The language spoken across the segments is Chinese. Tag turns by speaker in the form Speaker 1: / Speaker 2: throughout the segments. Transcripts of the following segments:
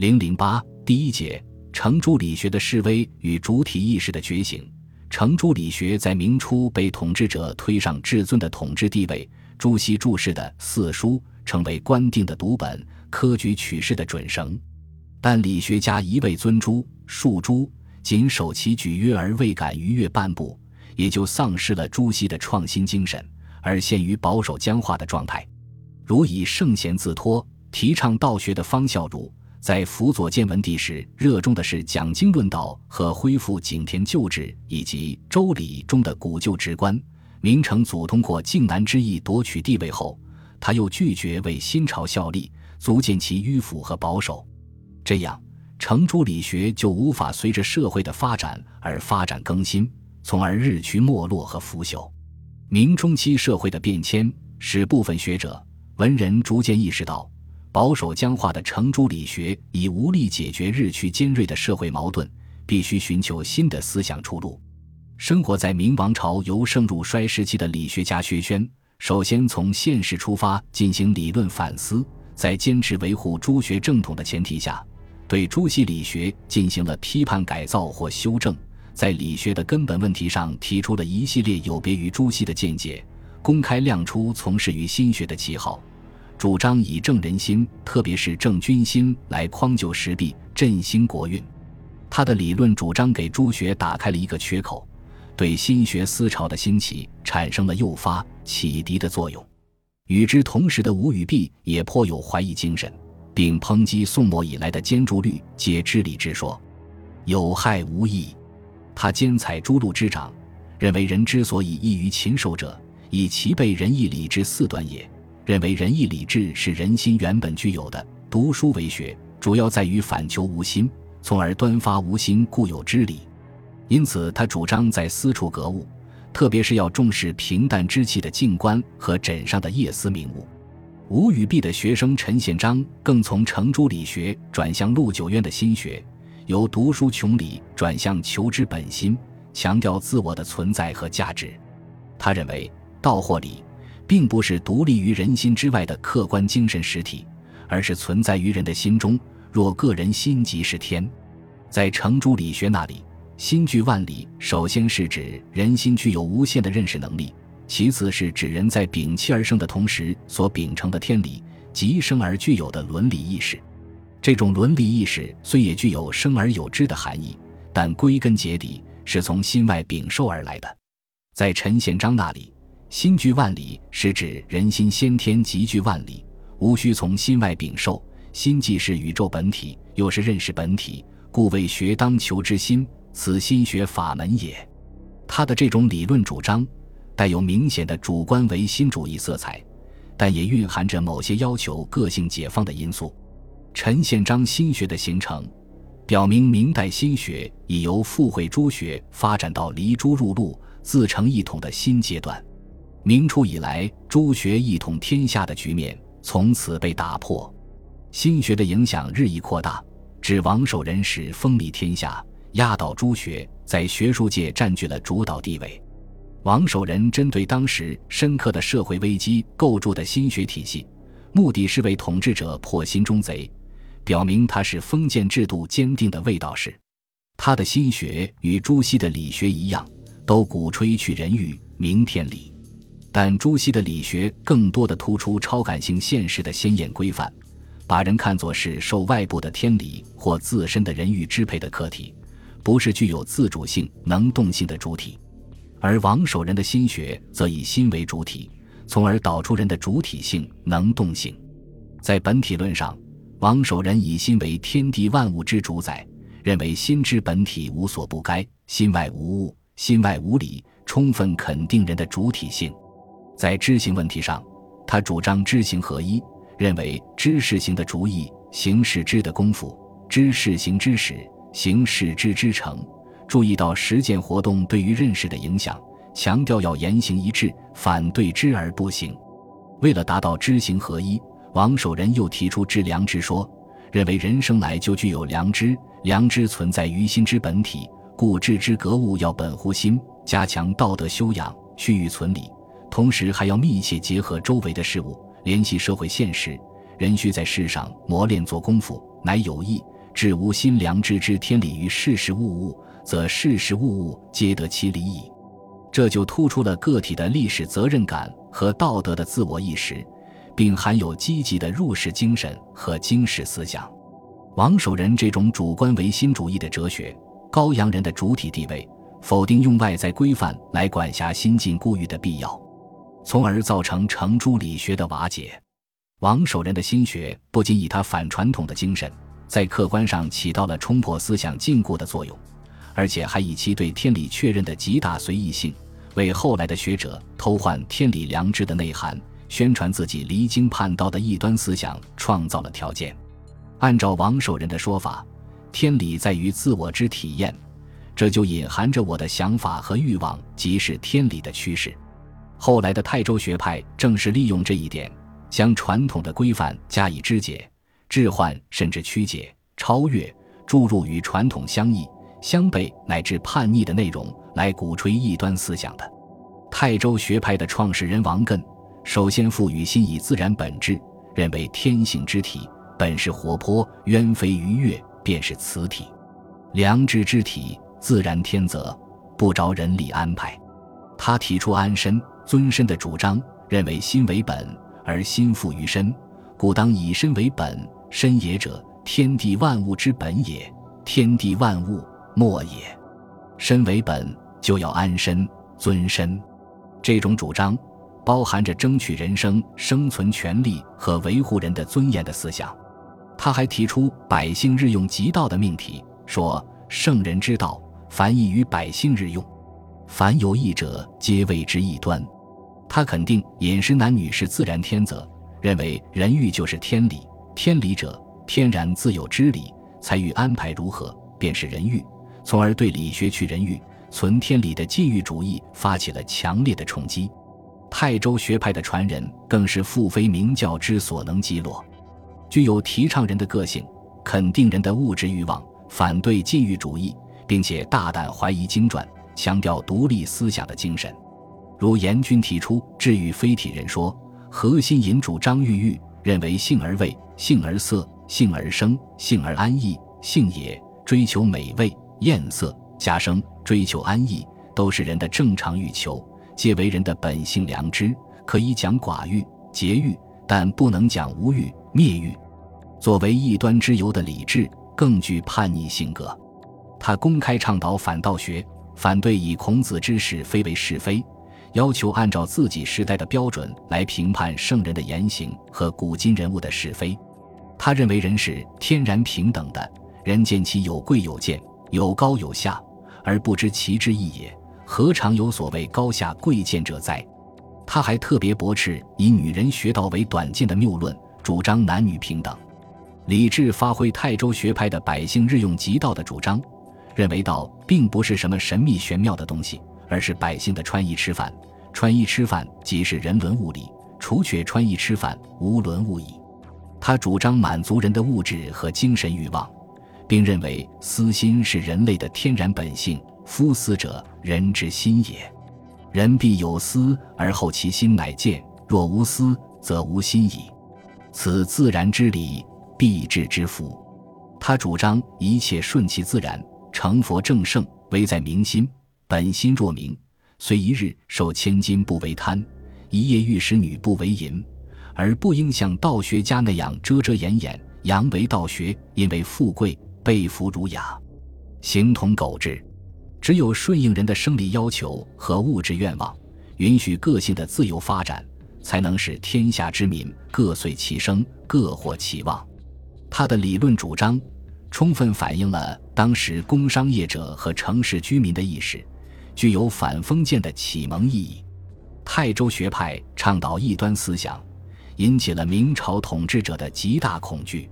Speaker 1: 零零八第一节：程朱理学的示威与主体意识的觉醒。程朱理学在明初被统治者推上至尊的统治地位，朱熹注释的四书成为官定的读本，科举取士的准绳。但理学家一味尊朱述朱，仅守其举约而未敢逾越半步，也就丧失了朱熹的创新精神，而陷于保守僵化的状态。如以圣贤自托，提倡道学的方孝孺。在辅佐建文帝时，热衷的是讲经论道和恢复井田旧制，以及《周礼》中的古旧直观。明成祖通过靖难之役夺取地位后，他又拒绝为新朝效力，足见其迂腐和保守。这样，程朱理学就无法随着社会的发展而发展更新，从而日趋没落和腐朽。明中期社会的变迁，使部分学者、文人逐渐意识到。保守僵化的程朱理学已无力解决日趋尖锐的社会矛盾，必须寻求新的思想出路。生活在明王朝由盛入衰时期的理学家薛轩，首先从现实出发进行理论反思，在坚持维护朱学正统的前提下，对朱熹理学进行了批判改造或修正，在理学的根本问题上提出了一系列有别于朱熹的见解，公开亮出从事于心学的旗号。主张以正人心，特别是正军心来匡救时弊、振兴国运。他的理论主张给朱学打开了一个缺口，对心学思潮的兴起产生了诱发、启迪的作用。与之同时的吴语弼也颇有怀疑精神，并抨击宋末以来的兼注律皆知理之说，有害无益。他兼采诸路之长，认为人之所以异于禽兽者，以其被仁义礼智四端也。认为仁义礼智是人心原本具有的。读书为学，主要在于反求无心，从而端发无心固有之理。因此，他主张在私处格物，特别是要重视平淡之气的静观和枕上的夜思明悟。吴与弼的学生陈宪章更从程朱理学转向陆九渊的心学，由读书穷理转向求知本心，强调自我的存在和价值。他认为道或理。并不是独立于人心之外的客观精神实体，而是存在于人的心中。若个人心即是天，在程朱理学那里，心具万里，首先是指人心具有无限的认识能力，其次是指人在摒弃而生的同时所秉承的天理，即生而具有的伦理意识。这种伦理意识虽也具有生而有之的含义，但归根结底是从心外禀受而来的。在陈宪章那里。心具万里，是指人心先天集聚万里，无需从心外禀受。心既是宇宙本体，又是认识本体，故谓学当求之心，此心学法门也。他的这种理论主张，带有明显的主观唯心主义色彩，但也蕴含着某些要求个性解放的因素。陈宪章心学的形成，表明明代心学已由附会诸学发展到离诸入路、自成一统的新阶段。明初以来，朱学一统天下的局面从此被打破，心学的影响日益扩大，至王守仁时风靡天下，压倒朱学，在学术界占据了主导地位。王守仁针对当时深刻的社会危机构筑的心学体系，目的是为统治者破心中贼，表明他是封建制度坚定的卫道士。他的心学与朱熹的理学一样，都鼓吹去人欲，明天理。但朱熹的理学更多的突出超感性现实的鲜艳规范，把人看作是受外部的天理或自身的人欲支配的客体，不是具有自主性、能动性的主体。而王守仁的心学则以心为主体，从而导出人的主体性、能动性。在本体论上，王守仁以心为天地万物之主宰，认为心之本体无所不该，心外无物，心外无理，充分肯定人的主体性。在知行问题上，他主张知行合一，认为知是行的主意，行是知的功夫，知是行之始，行是知之成。注意到实践活动对于认识的影响，强调要言行一致，反对知而不行。为了达到知行合一，王守仁又提出知良知说，认为人生来就具有良知，良知存在于心之本体，故知之格物要本乎心，加强道德修养，须臾存理。同时还要密切结合周围的事物，联系社会现实，人须在世上磨练做功夫，乃有益。至无心良知之天理于事事物物，则事事物物皆得其理矣。这就突出了个体的历史责任感和道德的自我意识，并含有积极的入世精神和经世思想。王守仁这种主观唯心主义的哲学，高扬人的主体地位，否定用外在规范来管辖心境固欲的必要，从而造成程朱理学的瓦解。王守仁的心学不仅以他反传统的精神，在客观上起到了冲破思想禁锢的作用。而且还以其对天理确认的极大随意性，为后来的学者偷换天理良知的内涵，宣传自己离经叛道的异端思想创造了条件。按照王守仁的说法，天理在于自我之体验，这就隐含着我的想法和欲望即是天理的趋势。后来的泰州学派正是利用这一点，将传统的规范加以肢解、置换，甚至曲解、超越，注入与传统相异。相悖乃至叛逆的内容来鼓吹异端思想的泰州学派的创始人王艮，首先赋予心以自然本质，认为天性之体本是活泼鸢飞鱼跃，便是此体；良知之体自然天择，不着人力安排。他提出安身尊身的主张，认为心为本，而心附于身，故当以身为本。身也者，天地万物之本也，天地万物。莫也，身为本就要安身尊身，这种主张包含着争取人生生存权利和维护人的尊严的思想。他还提出百姓日用极道的命题，说圣人之道，凡易于百姓日用，凡有异者，皆谓之异端。他肯定饮食男女是自然天择，认为人欲就是天理，天理者天然自有之理，才欲安排如何，便是人欲。从而对理学去人欲、存天理的禁欲主义发起了强烈的冲击。泰州学派的传人更是复非明教之所能击落，具有提倡人的个性、肯定人的物质欲望、反对禁欲主义，并且大胆怀疑经传、强调独立思想的精神。如严君提出“治欲非体人说”，核心引主张欲欲，认为性而味、性而色、性而生、性而安逸，性也追求美味。艳色、家生、追求安逸，都是人的正常欲求，皆为人的本性良知，可以讲寡欲、节欲，但不能讲无欲、灭欲。作为异端之由的理智，更具叛逆性格。他公开倡导反道学，反对以孔子之是非为是非，要求按照自己时代的标准来评判圣人的言行和古今人物的是非。他认为人是天然平等的，人见其有贵有贱。有高有下，而不知其之意也，何尝有所谓高下贵贱者哉？他还特别驳斥以女人学道为短见的谬论，主张男女平等。李治发挥泰州学派的百姓日用极道的主张，认为道并不是什么神秘玄妙的东西，而是百姓的穿衣吃饭。穿衣吃饭即是人伦物理，除却穿衣吃饭，无伦物矣。他主张满足人的物质和精神欲望。并认为私心是人类的天然本性，夫私者，人之心也。人必有私，而后其心乃见；若无私，则无心矣。此自然之理，必至之福。他主张一切顺其自然，成佛正圣，唯在明心。本心若明，虽一日受千金，不为贪；一夜遇使女，不为淫。而不应像道学家那样遮遮掩掩，扬为道学，因为富贵。被服儒雅，形同狗志。只有顺应人的生理要求和物质愿望，允许个性的自由发展，才能使天下之民各遂其生，各获其望。他的理论主张，充分反映了当时工商业者和城市居民的意识，具有反封建的启蒙意义。泰州学派倡导异端思想，引起了明朝统治者的极大恐惧。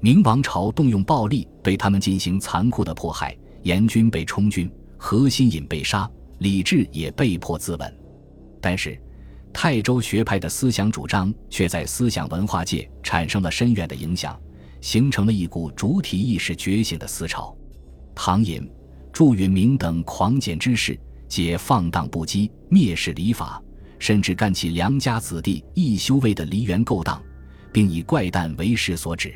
Speaker 1: 明王朝动用暴力对他们进行残酷的迫害，严军被充军，何心隐被杀，李治也被迫自刎。但是，泰州学派的思想主张却在思想文化界产生了深远的影响，形成了一股主体意识觉醒的思潮。唐寅、祝允明等狂简之士，皆放荡不羁，蔑视礼法，甚至干起良家子弟易修为的梨园勾当。并以怪诞为事所指。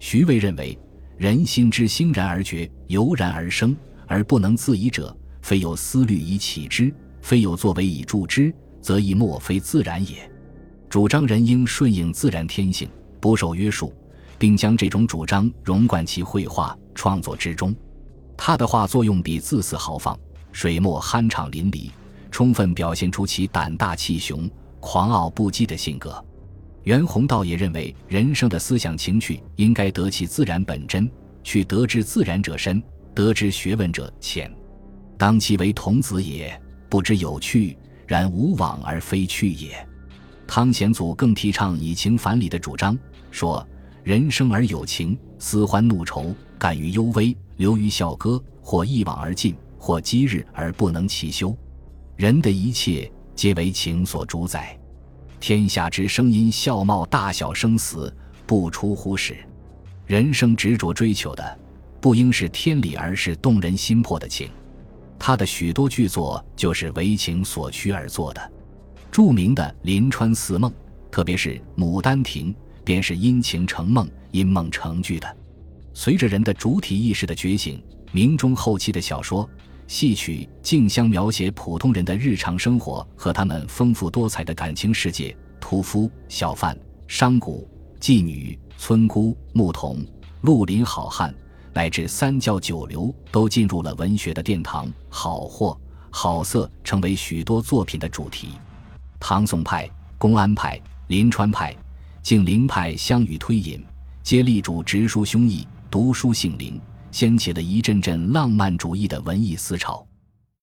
Speaker 1: 徐渭认为，人心之欣然而觉，油然而生，而不能自已者，非有思虑以启之，非有作为以助之，则亦莫非自然也。主张人应顺应自然天性，不受约束，并将这种主张融贯其绘画创作之中。他的画作用笔字似豪放，水墨酣畅淋漓，充分表现出其胆大气雄、狂傲不羁的性格。袁宏道也认为，人生的思想情趣应该得其自然本真，去得之自然者深，得之学问者浅。当其为童子也，不知有趣，然无往而非趣也。汤显祖更提倡以情反理的主张，说：人生而有情，思欢怒愁，感于幽微。流于笑歌，或一往而尽，或积日而不能其休。人的一切皆为情所主宰。天下之声音笑貌大小生死，不出乎始。人生执着追求的，不应是天理，而是动人心魄的情。他的许多剧作就是为情所驱而作的。著名的《临川四梦》，特别是《牡丹亭》，便是因情成梦，因梦成剧的。随着人的主体意识的觉醒，明中后期的小说、戏曲竞相描写普通人的日常生活和他们丰富多彩的感情世界。屠夫、小贩、商贾、妓女、村姑、牧童、绿林好汉，乃至三教九流，都进入了文学的殿堂。好货、好色成为许多作品的主题。唐宋派、公安派、临川派、敬灵派相与推引，皆力主直抒胸臆。读书性灵，掀起了一阵阵浪漫主义的文艺思潮。